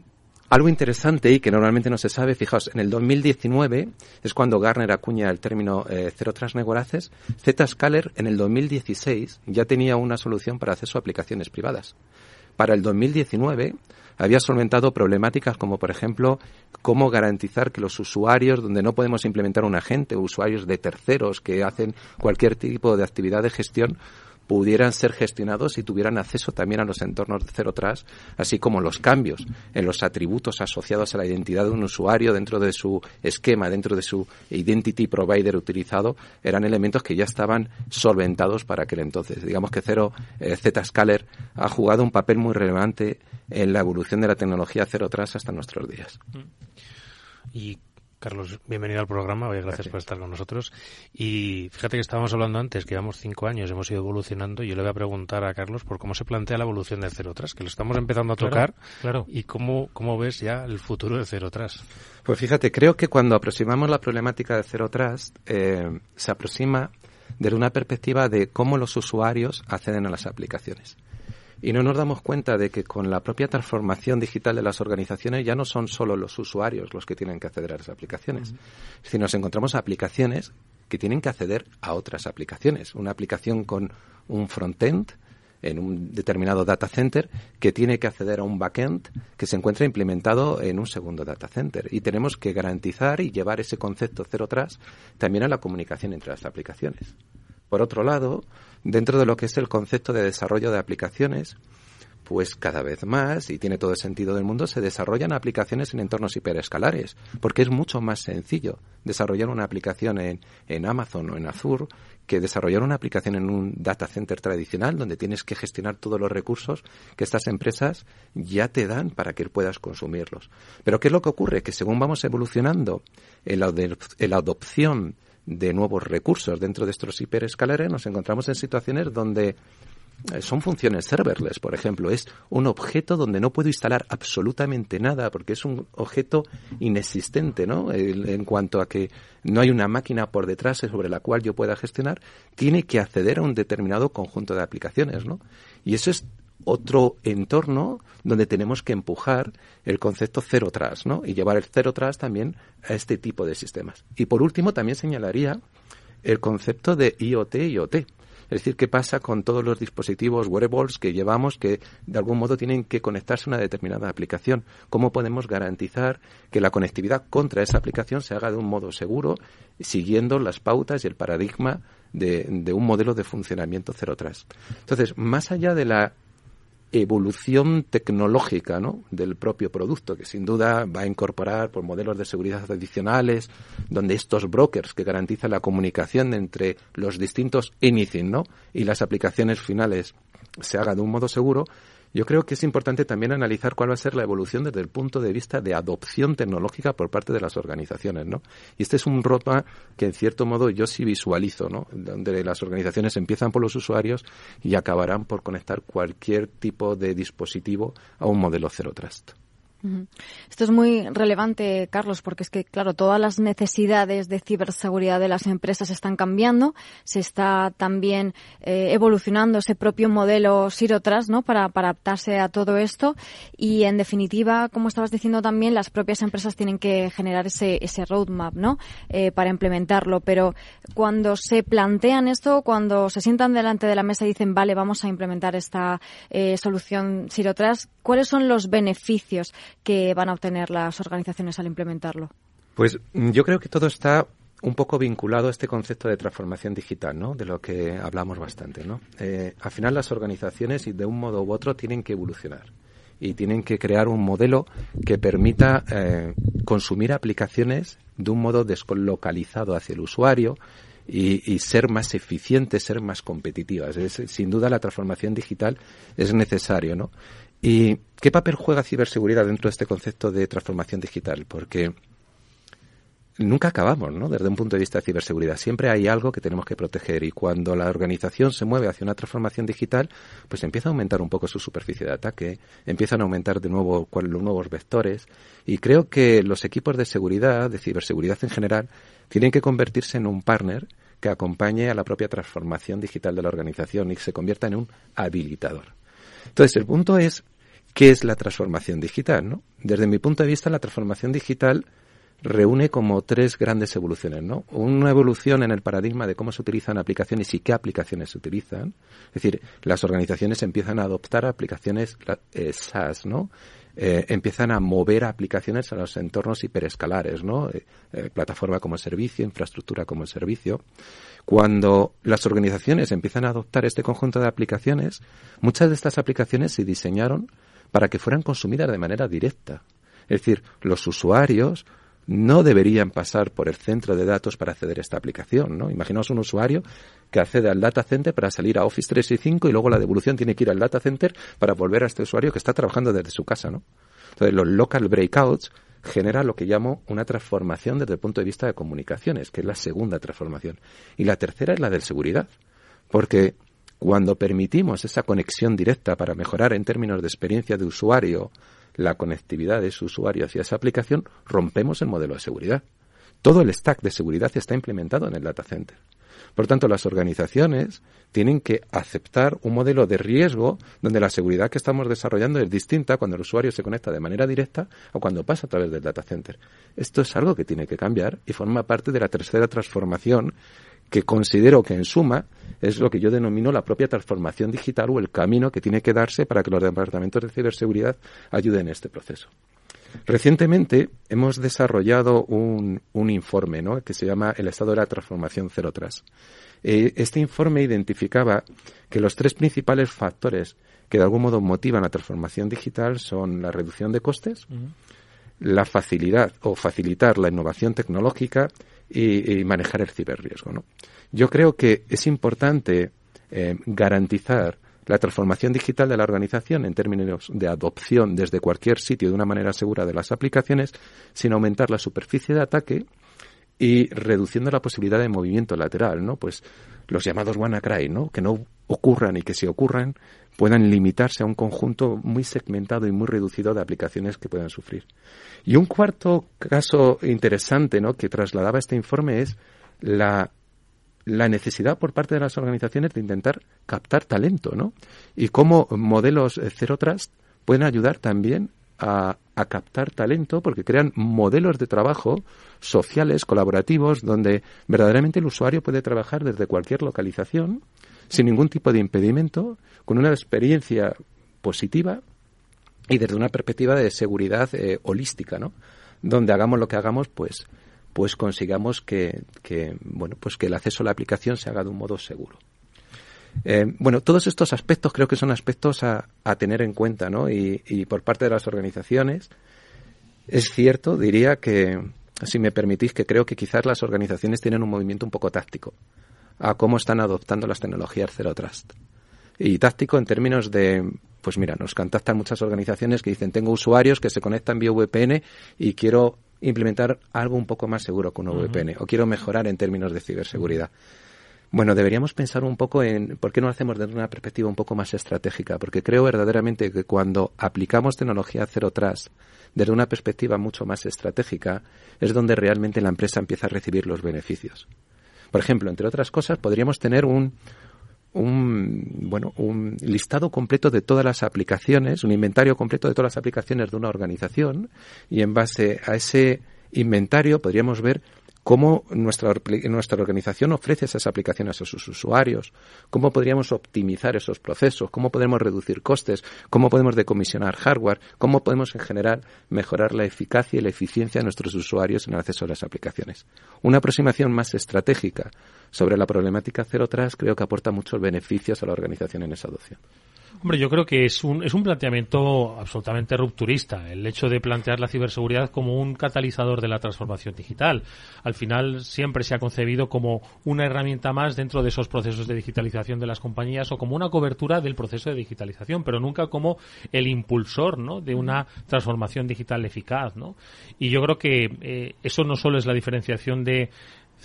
algo interesante y que normalmente no se sabe, fijaos, en el 2019 es cuando Garner acuña el término eh, cero tras negoraces, Zscaler en el 2016 ya tenía una solución para acceso a aplicaciones privadas. Para el 2019 había solventado problemáticas como, por ejemplo, cómo garantizar que los usuarios, donde no podemos implementar un agente, usuarios de terceros que hacen cualquier tipo de actividad de gestión, pudieran ser gestionados y tuvieran acceso también a los entornos de cero tras, así como los cambios en los atributos asociados a la identidad de un usuario dentro de su esquema, dentro de su identity provider utilizado, eran elementos que ya estaban solventados para aquel entonces. Digamos que Zero eh, Zscaler ha jugado un papel muy relevante en la evolución de la tecnología cero tras hasta nuestros días. Y Carlos, bienvenido al programa. Oye, gracias, por estar con nosotros. Y fíjate que estábamos hablando antes, que llevamos cinco años, hemos ido evolucionando. Y yo le voy a preguntar a Carlos por cómo se plantea la evolución del Cero Tras, que lo estamos empezando a tocar. Claro. Y cómo, cómo ves ya el futuro del Cero Tras. Pues fíjate, creo que cuando aproximamos la problemática del Cero Tras, eh, se aproxima desde una perspectiva de cómo los usuarios acceden a las aplicaciones. Y no nos damos cuenta de que con la propia transformación digital de las organizaciones ya no son solo los usuarios los que tienen que acceder a las aplicaciones, sino nos encontramos aplicaciones que tienen que acceder a otras aplicaciones. Una aplicación con un frontend en un determinado data center que tiene que acceder a un backend que se encuentra implementado en un segundo data center. Y tenemos que garantizar y llevar ese concepto cero atrás también a la comunicación entre las aplicaciones. Por otro lado, dentro de lo que es el concepto de desarrollo de aplicaciones, pues cada vez más, y tiene todo el sentido del mundo, se desarrollan aplicaciones en entornos hiperescalares, porque es mucho más sencillo desarrollar una aplicación en, en, Amazon o en Azure que desarrollar una aplicación en un data center tradicional donde tienes que gestionar todos los recursos que estas empresas ya te dan para que puedas consumirlos. Pero ¿qué es lo que ocurre? Que según vamos evolucionando en la, en la adopción de nuevos recursos dentro de estos hiperescalares, nos encontramos en situaciones donde eh, son funciones serverless, por ejemplo. Es un objeto donde no puedo instalar absolutamente nada porque es un objeto inexistente, ¿no? En cuanto a que no hay una máquina por detrás sobre la cual yo pueda gestionar, tiene que acceder a un determinado conjunto de aplicaciones, ¿no? Y eso es otro entorno donde tenemos que empujar el concepto cero trust, ¿no? Y llevar el cero trust también a este tipo de sistemas. Y por último, también señalaría el concepto de IoT IoT. Es decir, qué pasa con todos los dispositivos wearables que llevamos que de algún modo tienen que conectarse a una determinada aplicación. ¿Cómo podemos garantizar que la conectividad contra esa aplicación se haga de un modo seguro, siguiendo las pautas y el paradigma de, de un modelo de funcionamiento cero trust? Entonces, más allá de la evolución tecnológica ¿no? del propio producto, que sin duda va a incorporar por modelos de seguridad adicionales, donde estos brokers que garantizan la comunicación entre los distintos anything ¿no? y las aplicaciones finales se haga de un modo seguro, yo creo que es importante también analizar cuál va a ser la evolución desde el punto de vista de adopción tecnológica por parte de las organizaciones, ¿no? Y este es un ropa que en cierto modo yo sí visualizo, ¿no? Donde las organizaciones empiezan por los usuarios y acabarán por conectar cualquier tipo de dispositivo a un modelo Zero Trust. Esto es muy relevante, Carlos, porque es que, claro, todas las necesidades de ciberseguridad de las empresas están cambiando. Se está también eh, evolucionando ese propio modelo Zero Trust, ¿no? Para, adaptarse a todo esto. Y, en definitiva, como estabas diciendo también, las propias empresas tienen que generar ese, ese roadmap, ¿no? Eh, para implementarlo. Pero cuando se plantean esto, cuando se sientan delante de la mesa y dicen, vale, vamos a implementar esta eh, solución Zero Trust, ¿cuáles son los beneficios que van a obtener las organizaciones al implementarlo? Pues mm, yo creo que todo está un poco vinculado a este concepto de transformación digital, ¿no? De lo que hablamos bastante, ¿no? Eh, al final las organizaciones, de un modo u otro, tienen que evolucionar y tienen que crear un modelo que permita eh, consumir aplicaciones de un modo deslocalizado hacia el usuario y, y, ser más eficientes, ser más competitivas. Es, sin duda la transformación digital es necesario, ¿no? ¿Y qué papel juega ciberseguridad dentro de este concepto de transformación digital? Porque nunca acabamos, ¿no? Desde un punto de vista de ciberseguridad. Siempre hay algo que tenemos que proteger y cuando la organización se mueve hacia una transformación digital, pues empieza a aumentar un poco su superficie de ataque, empiezan a aumentar de nuevo los nuevos vectores y creo que los equipos de seguridad, de ciberseguridad en general, tienen que convertirse en un partner que acompañe a la propia transformación digital de la organización y se convierta en un habilitador. Entonces, el punto es ¿Qué es la transformación digital? ¿no? Desde mi punto de vista, la transformación digital reúne como tres grandes evoluciones, ¿no? Una evolución en el paradigma de cómo se utilizan aplicaciones y qué aplicaciones se utilizan. Es decir, las organizaciones empiezan a adoptar aplicaciones eh, SaaS, ¿no? Eh, empiezan a mover aplicaciones a los entornos hiperescalares, ¿no? Eh, plataforma como servicio, infraestructura como servicio. Cuando las organizaciones empiezan a adoptar este conjunto de aplicaciones, muchas de estas aplicaciones se diseñaron para que fueran consumidas de manera directa. Es decir, los usuarios no deberían pasar por el centro de datos para acceder a esta aplicación, ¿no? Imaginaos un usuario que accede al data center para salir a Office 365 y luego la devolución tiene que ir al data center para volver a este usuario que está trabajando desde su casa, ¿no? Entonces, los local breakouts generan lo que llamo una transformación desde el punto de vista de comunicaciones, que es la segunda transformación. Y la tercera es la de seguridad, porque cuando permitimos esa conexión directa para mejorar en términos de experiencia de usuario la conectividad de su usuario hacia esa aplicación, rompemos el modelo de seguridad. Todo el stack de seguridad está implementado en el data center. Por tanto, las organizaciones tienen que aceptar un modelo de riesgo donde la seguridad que estamos desarrollando es distinta cuando el usuario se conecta de manera directa o cuando pasa a través del data center. Esto es algo que tiene que cambiar y forma parte de la tercera transformación que considero que en suma es lo que yo denomino la propia transformación digital o el camino que tiene que darse para que los departamentos de ciberseguridad ayuden en este proceso. Recientemente hemos desarrollado un, informe ¿no? que se llama El estado de la transformación cero tras. Eh, este informe identificaba que los tres principales factores que de algún modo motivan la transformación digital son la reducción de costes, la facilidad o facilitar la innovación tecnológica y, manejar el ciberriesgo. ¿no? Yo creo que es importante eh, garantizar la transformación digital de la organización en términos de adopción desde cualquier sitio de una manera segura de las aplicaciones sin aumentar la superficie de ataque y reduciendo la posibilidad de movimiento lateral, ¿no? Pues los llamados WannaCry, ¿no? Que no ocurran y que si ocurran puedan limitarse a un conjunto muy segmentado y muy reducido de aplicaciones que puedan sufrir. Y un cuarto caso interesante, ¿no? Que trasladaba este informe es la la necesidad por parte de las organizaciones de intentar captar talento, ¿no? Y cómo modelos Zero Trust pueden ayudar también a, a, captar talento porque crean modelos de trabajo sociales, colaborativos, donde verdaderamente el usuario puede trabajar desde cualquier localización, sin ningún tipo de impedimento, con una experiencia positiva y desde una perspectiva de seguridad eh, holística, ¿no? Donde hagamos lo que hagamos, pues, pues consigamos que, que, bueno, pues que el acceso a la aplicación se haga de un modo seguro. Eh, bueno, todos estos aspectos creo que son aspectos a, tener en cuenta, ¿no? Y, y, por parte de las organizaciones, es cierto, diría que, si me permitís, que creo que quizás las organizaciones tienen un movimiento un poco táctico a cómo están adoptando las tecnologías Zero Trust. Y táctico en términos de, pues mira, nos contactan muchas organizaciones que dicen, tengo usuarios que se conectan vía VPN y quiero implementar algo un poco más seguro con un uh -huh. VPN o quiero mejorar en términos de ciberseguridad. Bueno, deberíamos pensar un poco en por qué no lo hacemos desde una perspectiva un poco más estratégica, porque creo verdaderamente que cuando aplicamos tecnología Zero Trust desde una perspectiva mucho más estratégica es donde realmente la empresa empieza a recibir los beneficios. Por ejemplo, entre otras cosas, podríamos tener un, un, bueno, un listado completo de todas las aplicaciones, un inventario completo de todas las aplicaciones de una organización y en base a ese inventario podríamos ver cómo nuestra, nuestra organización ofrece esas aplicaciones a sus usuarios, cómo podríamos optimizar esos procesos, cómo podemos reducir costes, cómo podemos decomisionar hardware, cómo podemos en general mejorar la eficacia y la eficiencia de nuestros usuarios en el acceso a las aplicaciones. Una aproximación más estratégica sobre la problemática Zero Trust creo que aporta muchos beneficios a la organización en esa adopción. Hombre, yo creo que es un, es un planteamiento absolutamente rupturista, el hecho de plantear la ciberseguridad como un catalizador de la transformación digital. Al final siempre se ha concebido como una herramienta más dentro de esos procesos de digitalización de las compañías o como una cobertura del proceso de digitalización, pero nunca como el impulsor ¿no? de una transformación digital eficaz. ¿no? Y yo creo que eh, eso no solo es la diferenciación de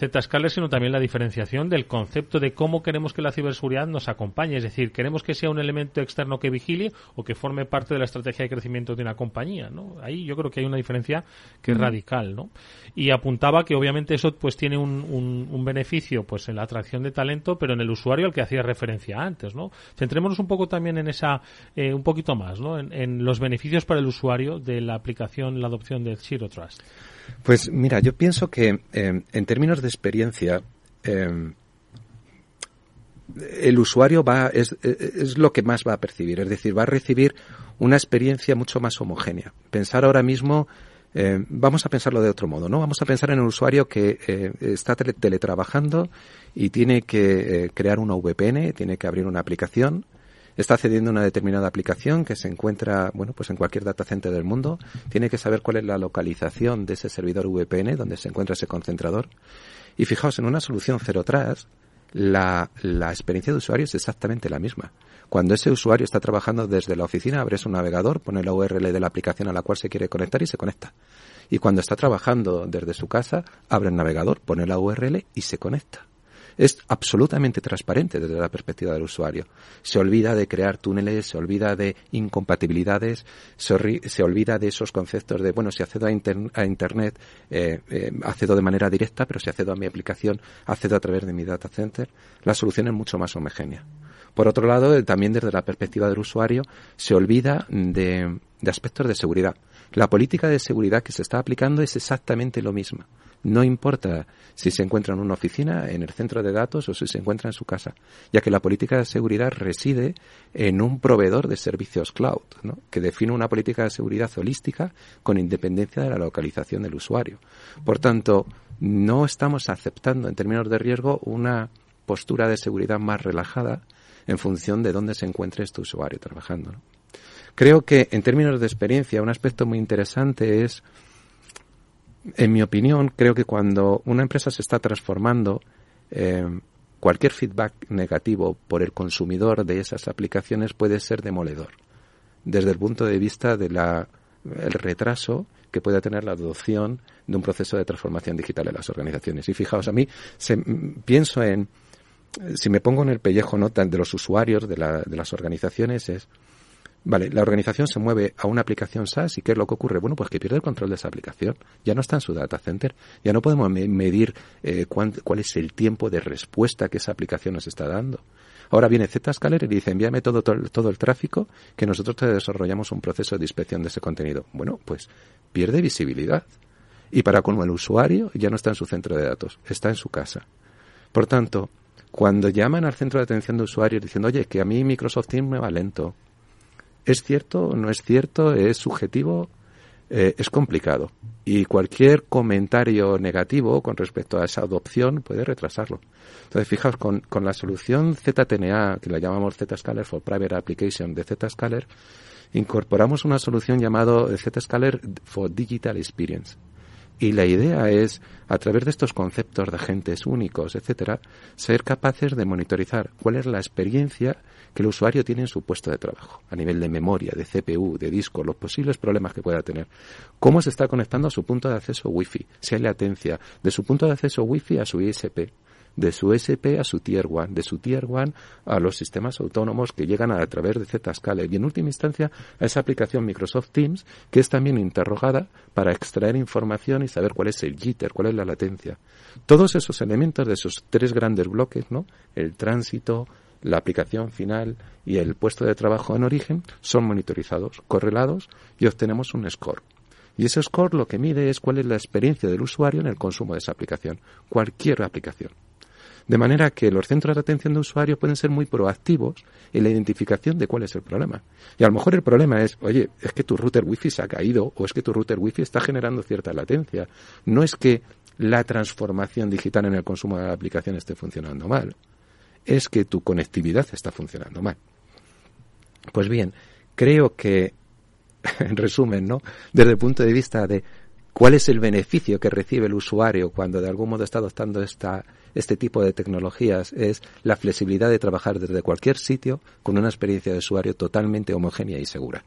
Zscaler, sino también la diferenciación del concepto de cómo queremos que la ciberseguridad nos acompañe. Es decir, queremos que sea un elemento externo que vigile o que forme parte de la estrategia de crecimiento de una compañía. ¿no? Ahí yo creo que hay una diferencia que es radical. ¿no? Y apuntaba que obviamente eso pues tiene un, un, un, beneficio pues en la atracción de talento, pero en el usuario al que hacía referencia antes. ¿no? Centrémonos un poco también en esa, eh, un poquito más, ¿no? En, en, los beneficios para el usuario de la aplicación, la adopción del Zero Trust. Pues mira, yo pienso que eh, en términos de experiencia, eh, el usuario va es, es, lo que más va a percibir, es decir, va a recibir una experiencia mucho más homogénea. Pensar ahora mismo, eh, vamos a pensarlo de otro modo, ¿no? Vamos a pensar en un usuario que eh, está tele teletrabajando y tiene que eh, crear una VPN, tiene que abrir una aplicación, está accediendo a una determinada aplicación que se encuentra, bueno, pues en cualquier data center del mundo, tiene que saber cuál es la localización de ese servidor VPN donde se encuentra ese concentrador. Y fijaos, en una solución Zero Trust, la, la experiencia de usuario es exactamente la misma. Cuando ese usuario está trabajando desde la oficina, abre su navegador, pone la URL de la aplicación a la cual se quiere conectar y se conecta. Y cuando está trabajando desde su casa, abre el navegador, pone la URL y se conecta es absolutamente transparente desde la perspectiva del usuario. Se olvida de crear túneles, se olvida de incompatibilidades, se, olvida de esos conceptos de, bueno, si accedo a, a Internet, eh, eh, accedo de manera directa, pero si accedo a mi aplicación, accedo a través de mi data center. La solución es mucho más homogénea. Por otro lado, también desde la perspectiva del usuario, se olvida de, de aspectos de seguridad. La política de seguridad que se está aplicando es exactamente lo mismo. No importa si se encuentra en una oficina, en el centro de datos o si se encuentra en su casa, ya que la política de seguridad reside en un proveedor de servicios cloud, ¿no? que define una política de seguridad holística con independencia de la localización del usuario. Por tanto, no estamos aceptando en términos de riesgo una postura de seguridad más relajada en función de dónde se encuentre este usuario trabajando. Creo que en términos de experiencia un aspecto muy interesante es en mi opinión, creo que cuando una empresa se está transformando, eh, cualquier feedback negativo por el consumidor de esas aplicaciones puede ser demoledor, desde el punto de vista del el retraso que puede tener la adopción de un proceso de transformación digital en las organizaciones. Y fijaos, a mí se, pienso en, si me pongo en el pellejo ¿no? de los usuarios de, la, de las organizaciones, es Vale, la organización se mueve a una aplicación SaaS y ¿qué es lo que ocurre? Bueno, pues que pierde el control de esa aplicación. Ya no está en su data center. Ya no podemos medir eh, cuál es el tiempo de respuesta que esa aplicación nos está dando. Ahora viene Zscaler y dice, envíame todo, todo, todo, el tráfico que nosotros te desarrollamos un proceso de inspección de ese contenido. Bueno, pues pierde visibilidad. Y para como el usuario ya no está en su centro de datos, está en su casa. Por tanto, cuando llaman al centro de atención de usuarios diciendo, oye, que a mí Microsoft Teams me va lento, ¿es cierto? ¿No es cierto? ¿Es subjetivo? Eh, es complicado. Y cualquier comentario negativo con respecto a esa adopción puede retrasarlo. Entonces, fijaos, con, con la solución ZTNA, que la llamamos Zscaler for Private Application de Zscaler, incorporamos una solución llamada Zscaler for Digital Experience. Y la idea es, a través de estos conceptos de agentes únicos, etcétera, ser capaces de monitorizar cuál es la experiencia que el usuario tiene en su puesto de trabajo, a nivel de memoria, de CPU, de disco, los posibles problemas que pueda tener. Cómo se está conectando a su punto de acceso Wi-Fi, si hay latencia, de su punto de acceso Wi-Fi a su ISP de su SP a su Tier 1, de su Tier 1 a los sistemas autónomos que llegan a, través de Zscaler y en última instancia a esa aplicación Microsoft Teams que es también interrogada para extraer información y saber cuál es el jitter, cuál es la latencia. Todos esos elementos de esos tres grandes bloques, ¿no? El tránsito, la aplicación final y el puesto de trabajo en origen son monitorizados, correlados y obtenemos un score. Y ese score lo que mide es cuál es la experiencia del usuario en el consumo de esa aplicación, cualquier aplicación. De manera que los centros de atención de usuarios pueden ser muy proactivos en la identificación de cuál es el problema. Y a lo mejor el problema es, oye, es que tu router wifi se ha caído o es que tu router wifi está generando cierta latencia. No es que la transformación digital en el consumo de la aplicación esté funcionando mal. Es que tu conectividad está funcionando mal. Pues bien, creo que, en resumen, ¿no? Desde el punto de vista de cuál es el beneficio que recibe el usuario cuando de algún modo está adoptando esta este tipo de tecnologías es la flexibilidad de trabajar desde cualquier sitio con una experiencia de usuario totalmente homogénea y segura.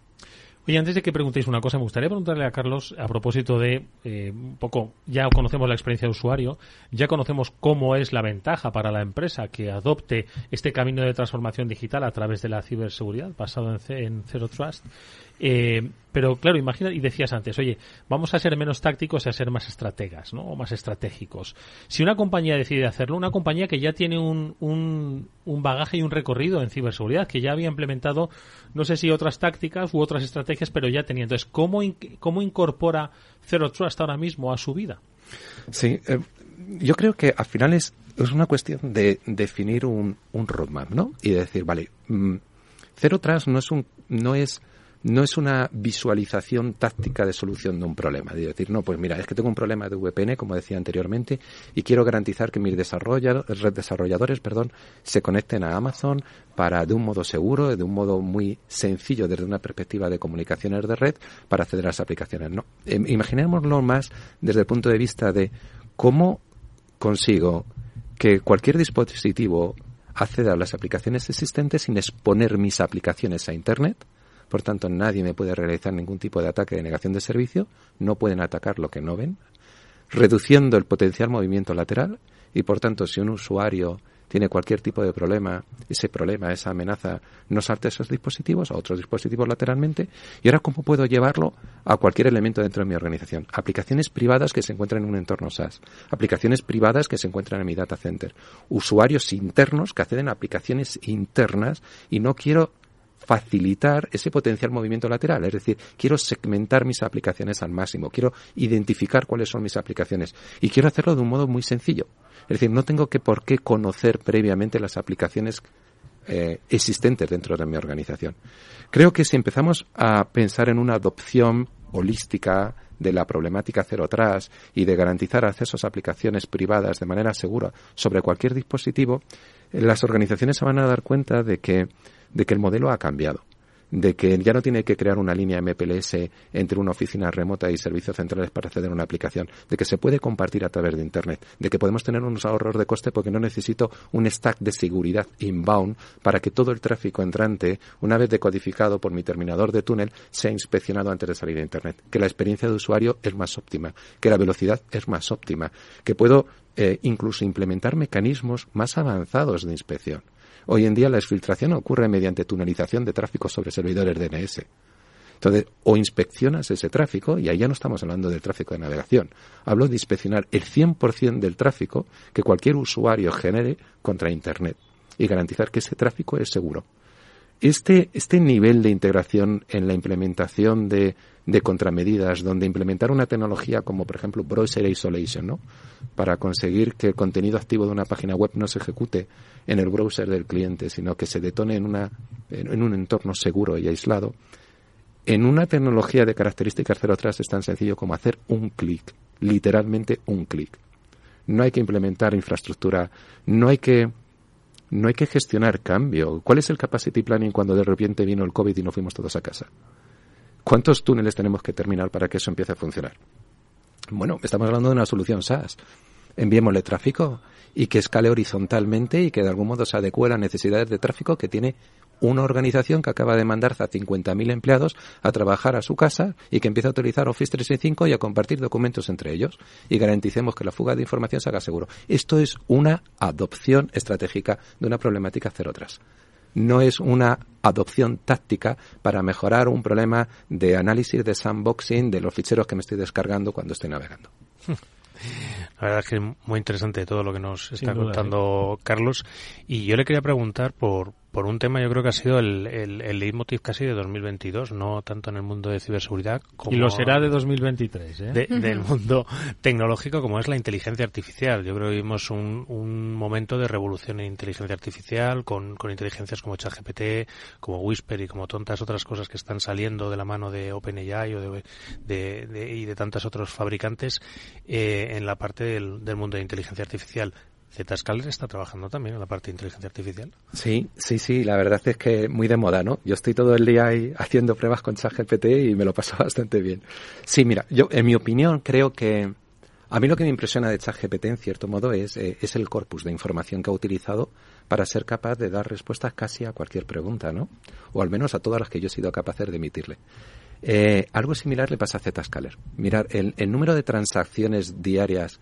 Oye, antes de que preguntéis una cosa, me gustaría preguntarle a Carlos a propósito de eh, un poco, ya conocemos la experiencia de usuario, ya conocemos cómo es la ventaja para la empresa que adopte este camino de transformación digital a través de la ciberseguridad basado en, en Zero Trust. Eh, pero claro, imagina, y decías antes, oye, vamos a ser menos tácticos y a ser más estrategas, ¿no? O más estratégicos. Si una compañía decide hacerlo, una compañía que ya tiene un, un, bagaje y un recorrido en ciberseguridad, que ya había implementado, no sé si otras tácticas u otras estrategias, pero ya tenía. Entonces, ¿cómo, cómo incorpora Zero Trust ahora mismo a su vida? Sí, eh, yo creo que al final es, es una cuestión de definir un, un roadmap, ¿no? Y decir, vale, mm, Zero Trust no es un, no es no es una visualización táctica de solución de un problema. De decir, no, pues mira, es que tengo un problema de VPN, como decía anteriormente, y quiero garantizar que mis desarrolladores perdón, se conecten a Amazon para, de un modo seguro, de un modo muy sencillo desde una perspectiva de comunicaciones de red, para acceder a las aplicaciones. No. Em, imaginémoslo más desde el punto de vista de cómo consigo que cualquier dispositivo acceda a las aplicaciones existentes sin exponer mis aplicaciones a Internet, por tanto, nadie me puede realizar ningún tipo de ataque de negación de servicio, no pueden atacar lo que no ven, reduciendo el potencial movimiento lateral y, por tanto, si un usuario tiene cualquier tipo de problema, ese problema, esa amenaza, no salte a esos dispositivos, a otros dispositivos lateralmente. Y ahora, ¿cómo puedo llevarlo a cualquier elemento dentro de mi organización? Aplicaciones privadas que se encuentran en un entorno SaaS, aplicaciones privadas que se encuentran en mi data center, usuarios internos que acceden a aplicaciones internas y no quiero facilitar ese potencial movimiento lateral. Es decir, quiero segmentar mis aplicaciones al máximo, quiero identificar cuáles son mis aplicaciones y quiero hacerlo de un modo muy sencillo. Es decir, no tengo que por qué conocer previamente las aplicaciones eh, existentes dentro de mi organización. Creo que si empezamos a pensar en una adopción holística de la problemática cero atrás y de garantizar accesos a aplicaciones privadas de manera segura sobre cualquier dispositivo, las organizaciones se van a dar cuenta de que de que el modelo ha cambiado de que ya no tiene que crear una línea MPLS entre una oficina remota y servicios centrales para acceder a una aplicación, de que se puede compartir a través de Internet, de que podemos tener unos ahorros de coste porque no necesito un stack de seguridad inbound para que todo el tráfico entrante, una vez decodificado por mi terminador de túnel, sea inspeccionado antes de salir a Internet, que la experiencia de usuario es más óptima, que la velocidad es más óptima, que puedo eh, incluso implementar mecanismos más avanzados de inspección Hoy en día la exfiltración ocurre mediante tunelización de tráfico sobre servidores DNS. Entonces, o inspeccionas ese tráfico, y ahí ya no estamos hablando del tráfico de navegación. Hablo de inspeccionar el 100% del tráfico que cualquier usuario genere contra Internet y garantizar que ese tráfico es seguro. Este, este nivel de integración en la implementación de, de contramedidas, donde implementar una tecnología como, por ejemplo, Browser Isolation, ¿no? Para conseguir que el contenido activo de una página web no se ejecute en el browser del cliente, sino que se detone en, una, en un entorno seguro y aislado, en una tecnología de características cero atrás es tan sencillo como hacer un clic, literalmente un clic. No hay que implementar infraestructura, no hay que no hay que gestionar cambio. ¿Cuál es el capacity planning cuando de repente vino el COVID y nos fuimos todos a casa? ¿Cuántos túneles tenemos que terminar para que eso empiece a funcionar? Bueno, estamos hablando de una solución SaaS. Enviémosle tráfico y que escale horizontalmente y que de algún modo se adecue a las necesidades de tráfico que tiene una organización que acaba de mandar a 50.000 empleados a trabajar a su casa y que empieza a utilizar Office 365 y a compartir documentos entre ellos y garanticemos que la fuga de información se haga seguro. Esto es una adopción estratégica de una problemática cero atrás. No es una adopción táctica para mejorar un problema de análisis de sandboxing de los ficheros que me estoy descargando cuando estoy navegando. La verdad es que es muy interesante todo lo que nos está contando. Carlos. Y yo le quería preguntar por, por un tema yo creo que ha sido el, el, el leitmotiv casi de 2022, no tanto en el mundo de ciberseguridad como... Y lo será de 2023, ¿eh? Del mundo tecnológico como es la inteligencia artificial. Yo creo que vivimos un, un momento de revolución en inteligencia artificial con, con inteligencias como ChatGPT, como Whisper y como tantas otras cosas que están saliendo de la mano de OpenAI o de, de, de y de tantos otros fabricantes eh, en la parte del, del mundo de inteligencia artificial. Zscaler está trabajando también en la parte de inteligencia artificial. Sí, sí, sí, la verdad es que muy de moda, ¿no? Yo estoy todo el día ahí haciendo pruebas con ChatGPT y me lo paso bastante bien. Sí, mira, yo en mi opinión creo que a mí lo que me impresiona de ChatGPT en cierto modo es, eh, es el corpus de información que ha utilizado para ser capaz de dar respuestas casi a cualquier pregunta, ¿no? O al menos a todas las que yo he sido capaz de emitirle. Eh, algo similar le pasa a Zscaler. Mirar, el, el número de transacciones diarias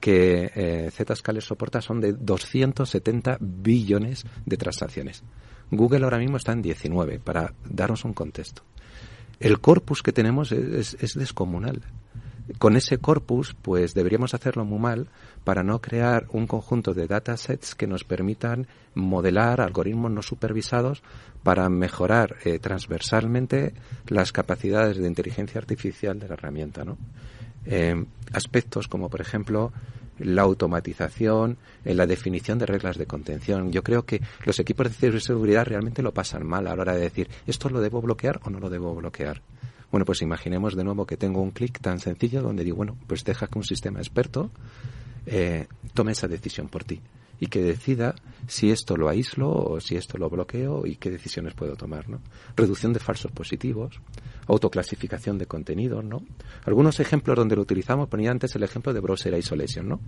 que eh, Zscaler soporta son de 270 billones de transacciones. Google ahora mismo está en 19, para darnos un contexto. El corpus que tenemos es, es, descomunal. Con ese corpus, pues deberíamos hacerlo muy mal para no crear un conjunto de datasets que nos permitan modelar algoritmos no supervisados para mejorar eh, transversalmente las capacidades de inteligencia artificial de la herramienta, ¿no? Eh, aspectos como, por ejemplo, la automatización, en la definición de reglas de contención. Yo creo que los equipos de ciberseguridad realmente lo pasan mal a la hora de decir, ¿esto lo debo bloquear o no lo debo bloquear? Bueno, pues imaginemos de nuevo que tengo un clic tan sencillo donde digo, bueno, pues deja que un sistema experto eh, tome esa decisión por ti y que decida si esto lo aíslo o si esto lo bloqueo y qué decisiones puedo tomar, ¿no? Reducción de falsos positivos, autoclasificación de contenidos, ¿no? Algunos ejemplos donde lo utilizamos, ponía antes el ejemplo de Browser Isolation, ¿no?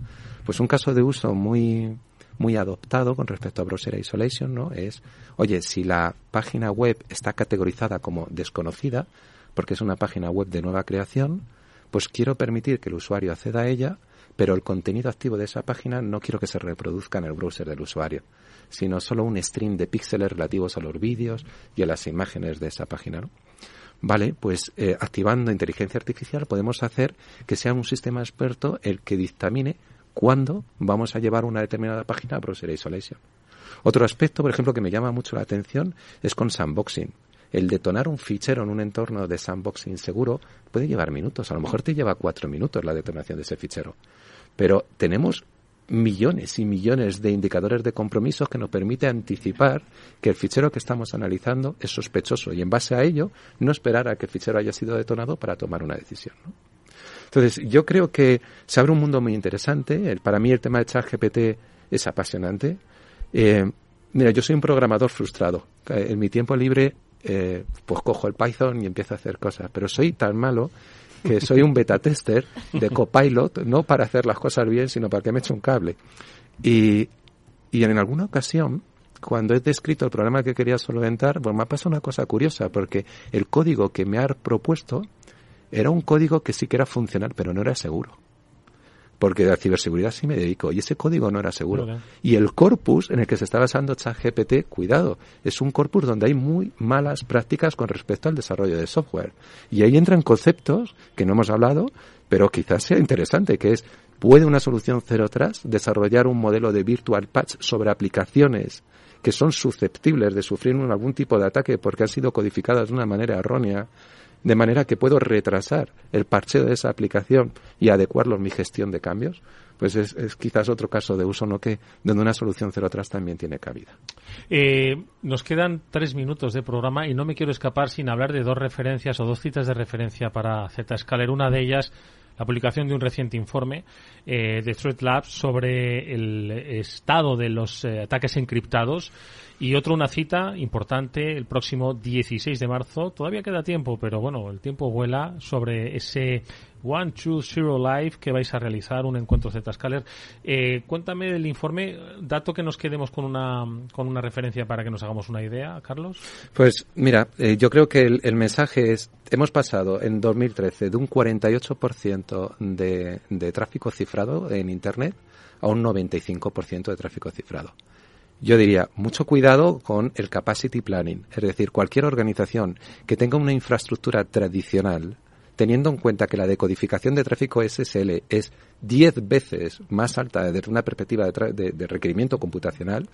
Pues un caso de uso muy muy adoptado con respecto a Browser Isolation, ¿no? Es, oye, si la página web está categorizada como desconocida, porque es una página web de nueva creación, pues quiero permitir que el usuario acceda a ella pero el contenido activo de esa página no quiero que se reproduzca en el browser del usuario, sino solo un stream de píxeles relativos a los vídeos y a las imágenes de esa página. Vale, pues eh, activando inteligencia artificial podemos hacer que sea un sistema experto el que dictamine cuándo vamos a llevar una determinada página a browser isolation. Otro aspecto, por ejemplo, que me llama mucho la atención es con sandboxing. El detonar un fichero en un entorno de sandboxing seguro puede llevar minutos. A lo mejor te lleva cuatro minutos la detonación de ese fichero. Pero tenemos millones y millones de indicadores de compromisos que nos permite anticipar que el fichero que estamos analizando es sospechoso y en base a ello no esperar a que el fichero haya sido detonado para tomar una decisión. Entonces, yo creo que se abre un mundo muy interesante. para mí el tema de ChatGPT es apasionante. Eh, mira, yo soy un programador frustrado. Eh, en mi tiempo libre, eh, pues cojo el Python y empiezo a hacer cosas, pero soy tan malo que soy un beta tester de Copilot, no para hacer las cosas bien, sino para que me eche un cable. Y, y en alguna ocasión, cuando he descrito el programa que quería solventar, pues me ha pasado una cosa curiosa, porque el código que me ha propuesto era un código que sí que era funcional, pero no era seguro. Porque a ciberseguridad sí me dedico y ese código no era seguro. Y el corpus en el que se está basando ChatGPT, cuidado, es un corpus donde hay muy malas prácticas con respecto al desarrollo de software. Y ahí entran conceptos que no hemos hablado, pero quizás sea interesante, que es, ¿puede una solución cero trust desarrollar un modelo de virtual patch sobre aplicaciones que son susceptibles de sufrir algún tipo de ataque porque han sido codificadas de una manera errónea, de manera que puedo retrasar el parcheo de esa aplicación y adecuarlo a mi gestión de cambios, pues es, quizás otro caso de uso no que donde una solución cero atrás también tiene cabida. Eh, nos quedan tres minutos de programa y no me quiero escapar sin hablar de dos referencias o dos citas de referencia para Zscaler. Una de ellas la publicación de un reciente informe eh, de Threat Labs sobre el estado de los eh, ataques encriptados y otro una cita importante el próximo 16 de marzo. Todavía queda tiempo, pero bueno, el tiempo vuela sobre ese One Two Zero Live que vais a realizar, un encuentro Z-Scaler. Eh, cuéntame del informe, dato que nos quedemos con una, con una referencia para que nos hagamos una idea, Carlos. Pues mira, eh, yo creo que el, mensaje es, hemos pasado en 2013 de un 48% de, de tráfico cifrado en Internet a un 95% de tráfico cifrado. Yo diría, mucho cuidado con el capacity planning, es decir, cualquier organización que tenga una infraestructura tradicional teniendo en cuenta que la decodificación de tráfico SSL es 10 veces más alta desde una perspectiva de, requerimiento computacional,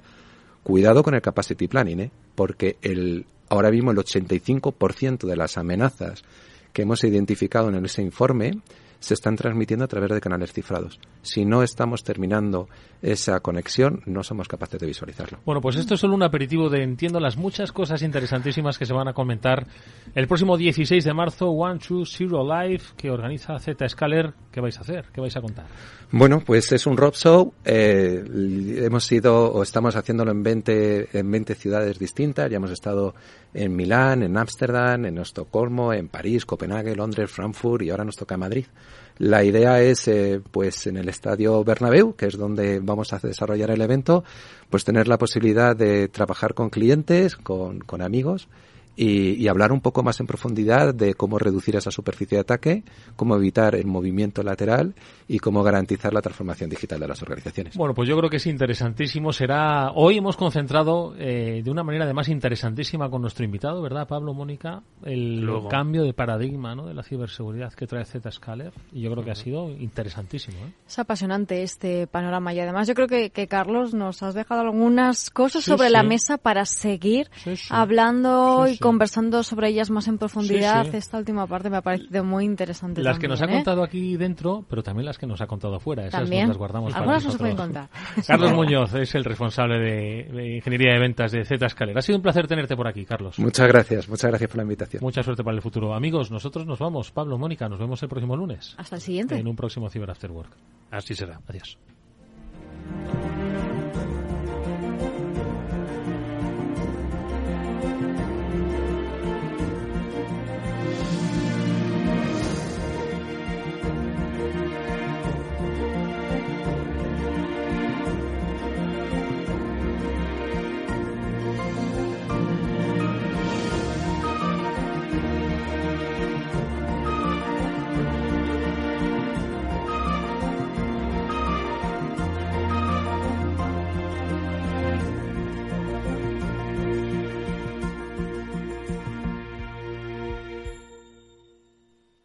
cuidado con el capacity planning, ¿eh? porque el, ahora mismo el 85% de las amenazas que hemos identificado en ese informe se están transmitiendo a través de canales cifrados. Si no estamos terminando esa conexión, no somos capaces de visualizarlo. Bueno, pues esto es solo un aperitivo de entiendo las muchas cosas interesantísimas que se van a comentar el próximo 16 de marzo, One Two Zero Live, que organiza Zscaler. ¿Qué vais a hacer? ¿Qué vais a contar? Bueno, pues es un rock show. Eh, hemos ido o estamos haciéndolo en 20, en 20 ciudades distintas. Ya hemos estado en Milán, en Ámsterdam, en Estocolmo, en París, Copenhague, Londres, Frankfurt y ahora nos toca Madrid. La idea es, eh, pues, en el estadio Bernabéu, que es donde vamos a desarrollar el evento, pues tener la posibilidad de trabajar con clientes, con, con amigos y, hablar un poco más en profundidad de cómo reducir esa superficie de ataque, cómo evitar el movimiento lateral y cómo garantizar la transformación digital de las organizaciones. Bueno, pues yo creo que es interesantísimo. Será hoy hemos concentrado eh, de una manera además interesantísima con nuestro invitado, ¿verdad, Pablo Mónica? El cambio de paradigma ¿no? de la ciberseguridad que trae Zscaler y yo creo que ha sido interesantísimo. ¿eh? Es apasionante este panorama y además yo creo que, Carlos nos has dejado algunas cosas sobre la mesa para seguir hablando y conversando sobre ellas más en profundidad. Esta última parte me ha parecido muy interesante. Las que nos ha ¿eh? contado aquí dentro, pero también las que nos ha contado afuera. Esas ¿También? las guardamos Algunas para pueden contar. Carlos Muñoz es el responsable de, Ingeniería de Ventas de Zscaler. Ha sido un placer tenerte por aquí, Carlos. Muchas gracias, muchas gracias por la invitación. Mucha suerte para el futuro. Amigos, nosotros nos vamos. Pablo, Mónica, nos vemos el próximo lunes. Hasta el siguiente. En un próximo Cyber After Work. Así será. Adiós.